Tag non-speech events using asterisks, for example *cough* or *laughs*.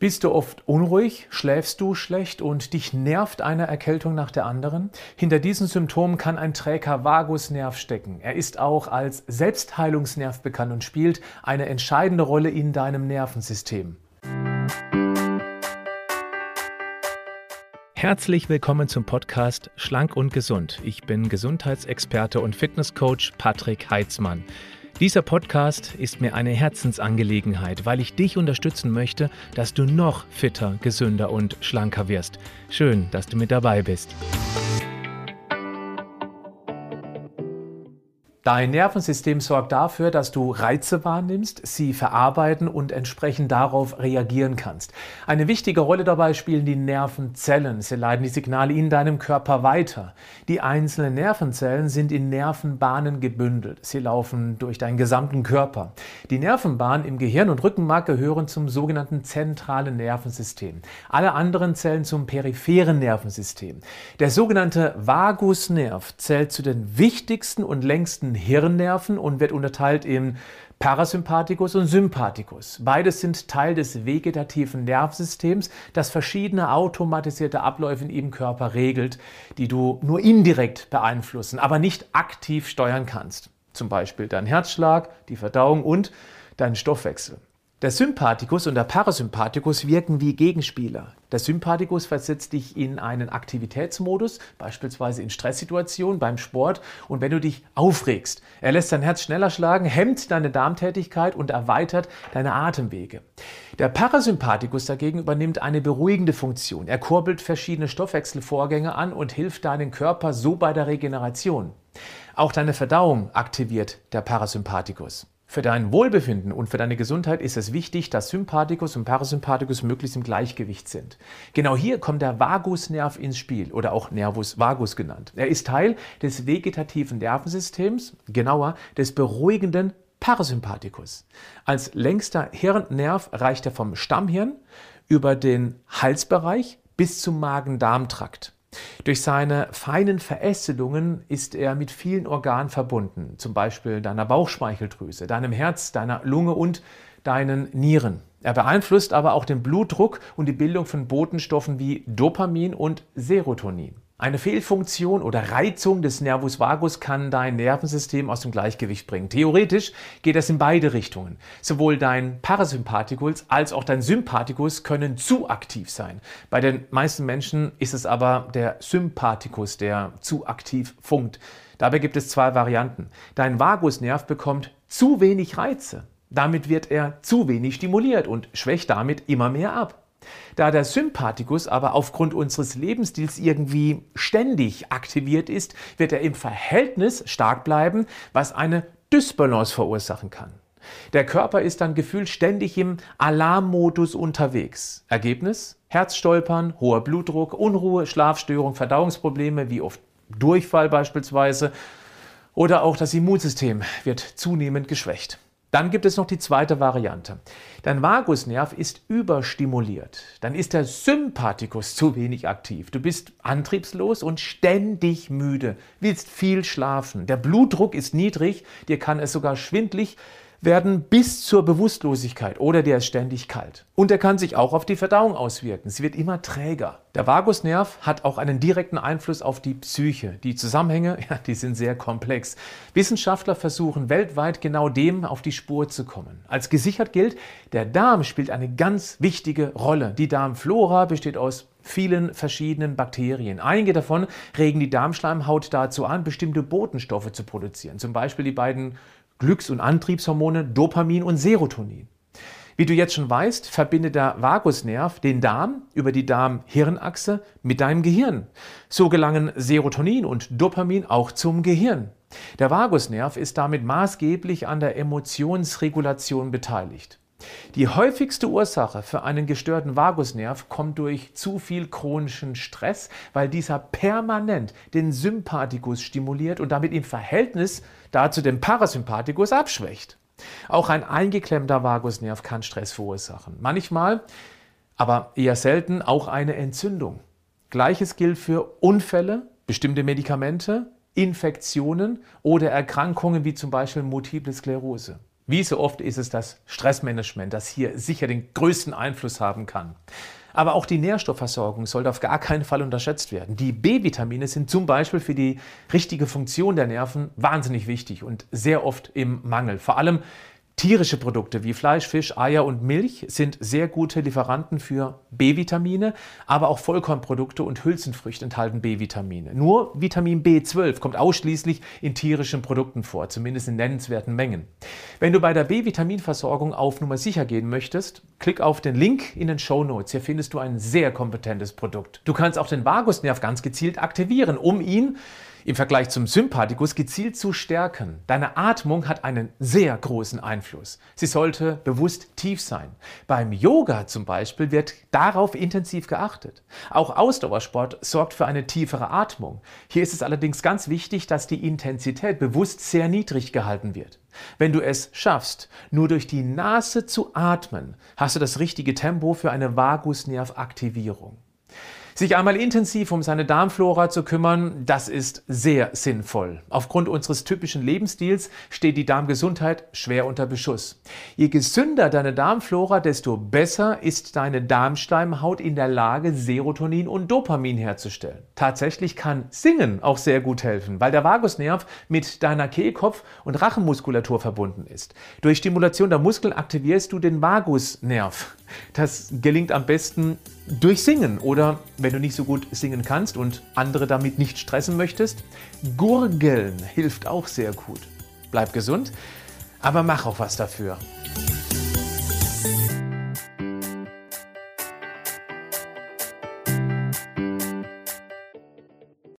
Bist du oft unruhig, schläfst du schlecht und dich nervt eine Erkältung nach der anderen? Hinter diesen Symptomen kann ein träger Vagusnerv stecken. Er ist auch als Selbstheilungsnerv bekannt und spielt eine entscheidende Rolle in deinem Nervensystem. Herzlich willkommen zum Podcast Schlank und Gesund. Ich bin Gesundheitsexperte und Fitnesscoach Patrick Heitzmann. Dieser Podcast ist mir eine Herzensangelegenheit, weil ich dich unterstützen möchte, dass du noch fitter, gesünder und schlanker wirst. Schön, dass du mit dabei bist. Dein Nervensystem sorgt dafür, dass du Reize wahrnimmst, sie verarbeiten und entsprechend darauf reagieren kannst. Eine wichtige Rolle dabei spielen die Nervenzellen. Sie leiten die Signale in deinem Körper weiter. Die einzelnen Nervenzellen sind in Nervenbahnen gebündelt. Sie laufen durch deinen gesamten Körper. Die Nervenbahnen im Gehirn und Rückenmark gehören zum sogenannten zentralen Nervensystem. Alle anderen Zellen zum peripheren Nervensystem. Der sogenannte Vagusnerv zählt zu den wichtigsten und längsten Hirnnerven und wird unterteilt in Parasympathikus und Sympathikus. Beides sind Teil des vegetativen Nervensystems, das verschiedene automatisierte Abläufe in ihrem Körper regelt, die du nur indirekt beeinflussen, aber nicht aktiv steuern kannst. Zum Beispiel dein Herzschlag, die Verdauung und deinen Stoffwechsel. Der Sympathikus und der Parasympathikus wirken wie Gegenspieler. Der Sympathikus versetzt dich in einen Aktivitätsmodus, beispielsweise in Stresssituationen beim Sport und wenn du dich aufregst. Er lässt dein Herz schneller schlagen, hemmt deine Darmtätigkeit und erweitert deine Atemwege. Der Parasympathikus dagegen übernimmt eine beruhigende Funktion. Er kurbelt verschiedene Stoffwechselvorgänge an und hilft deinem Körper so bei der Regeneration. Auch deine Verdauung aktiviert der Parasympathikus. Für dein Wohlbefinden und für deine Gesundheit ist es wichtig, dass Sympathikus und Parasympathikus möglichst im Gleichgewicht sind. Genau hier kommt der Vagusnerv ins Spiel oder auch Nervus vagus genannt. Er ist Teil des vegetativen Nervensystems, genauer des beruhigenden Parasympathikus. Als längster Hirnnerv reicht er vom Stammhirn über den Halsbereich bis zum Magen-Darm-Trakt. Durch seine feinen Verästelungen ist er mit vielen Organen verbunden, zum Beispiel deiner Bauchspeicheldrüse, deinem Herz, deiner Lunge und deinen Nieren. Er beeinflusst aber auch den Blutdruck und die Bildung von Botenstoffen wie Dopamin und Serotonin. Eine Fehlfunktion oder Reizung des Nervus vagus kann dein Nervensystem aus dem Gleichgewicht bringen. Theoretisch geht das in beide Richtungen. Sowohl dein Parasympathikus als auch dein Sympathikus können zu aktiv sein. Bei den meisten Menschen ist es aber der Sympathikus, der zu aktiv funkt. Dabei gibt es zwei Varianten. Dein Vagusnerv bekommt zu wenig Reize. Damit wird er zu wenig stimuliert und schwächt damit immer mehr ab. Da der Sympathikus aber aufgrund unseres Lebensstils irgendwie ständig aktiviert ist, wird er im Verhältnis stark bleiben, was eine Dysbalance verursachen kann. Der Körper ist dann gefühlt ständig im Alarmmodus unterwegs. Ergebnis? Herzstolpern, hoher Blutdruck, Unruhe, Schlafstörung, Verdauungsprobleme wie oft Durchfall beispielsweise oder auch das Immunsystem wird zunehmend geschwächt. Dann gibt es noch die zweite Variante. Dein Vagusnerv ist überstimuliert. Dann ist der Sympathikus zu wenig aktiv. Du bist antriebslos und ständig müde, willst viel schlafen. Der Blutdruck ist niedrig, dir kann es sogar schwindlig werden bis zur Bewusstlosigkeit oder der ist ständig kalt. Und er kann sich auch auf die Verdauung auswirken. Sie wird immer träger. Der Vagusnerv hat auch einen direkten Einfluss auf die Psyche. Die Zusammenhänge, *laughs* ja, die sind sehr komplex. Wissenschaftler versuchen weltweit genau dem auf die Spur zu kommen. Als gesichert gilt, der Darm spielt eine ganz wichtige Rolle. Die Darmflora besteht aus vielen verschiedenen Bakterien. Einige davon regen die Darmschleimhaut dazu an, bestimmte Botenstoffe zu produzieren. Zum Beispiel die beiden Glücks- und Antriebshormone Dopamin und Serotonin. Wie du jetzt schon weißt, verbindet der Vagusnerv den Darm über die Darm-Hirnachse mit deinem Gehirn. So gelangen Serotonin und Dopamin auch zum Gehirn. Der Vagusnerv ist damit maßgeblich an der Emotionsregulation beteiligt. Die häufigste Ursache für einen gestörten Vagusnerv kommt durch zu viel chronischen Stress, weil dieser permanent den Sympathikus stimuliert und damit im Verhältnis dazu den Parasympathikus abschwächt. Auch ein eingeklemmter Vagusnerv kann Stress verursachen. Manchmal, aber eher selten, auch eine Entzündung. Gleiches gilt für Unfälle, bestimmte Medikamente, Infektionen oder Erkrankungen wie zum Beispiel Multiple Sklerose. Wie so oft ist es das Stressmanagement, das hier sicher den größten Einfluss haben kann. Aber auch die Nährstoffversorgung sollte auf gar keinen Fall unterschätzt werden. Die B-Vitamine sind zum Beispiel für die richtige Funktion der Nerven wahnsinnig wichtig und sehr oft im Mangel. Vor allem Tierische Produkte wie Fleisch, Fisch, Eier und Milch sind sehr gute Lieferanten für B-Vitamine, aber auch Vollkornprodukte und Hülsenfrüchte enthalten B-Vitamine. Nur Vitamin B12 kommt ausschließlich in tierischen Produkten vor, zumindest in nennenswerten Mengen. Wenn du bei der B-Vitaminversorgung auf Nummer sicher gehen möchtest, klick auf den Link in den Show Notes. Hier findest du ein sehr kompetentes Produkt. Du kannst auch den Vagusnerv ganz gezielt aktivieren, um ihn im Vergleich zum Sympathikus gezielt zu stärken. Deine Atmung hat einen sehr großen Einfluss. Sie sollte bewusst tief sein. Beim Yoga zum Beispiel wird darauf intensiv geachtet. Auch Ausdauersport sorgt für eine tiefere Atmung. Hier ist es allerdings ganz wichtig, dass die Intensität bewusst sehr niedrig gehalten wird. Wenn du es schaffst, nur durch die Nase zu atmen, hast du das richtige Tempo für eine Vagusnervaktivierung. Sich einmal intensiv um seine Darmflora zu kümmern, das ist sehr sinnvoll. Aufgrund unseres typischen Lebensstils steht die Darmgesundheit schwer unter Beschuss. Je gesünder deine Darmflora, desto besser ist deine Darmsteinhaut in der Lage, Serotonin und Dopamin herzustellen. Tatsächlich kann Singen auch sehr gut helfen, weil der Vagusnerv mit deiner Kehlkopf- und Rachenmuskulatur verbunden ist. Durch Stimulation der Muskeln aktivierst du den Vagusnerv. Das gelingt am besten durch Singen oder wenn du nicht so gut singen kannst und andere damit nicht stressen möchtest, Gurgeln hilft auch sehr gut. Bleib gesund, aber mach auch was dafür.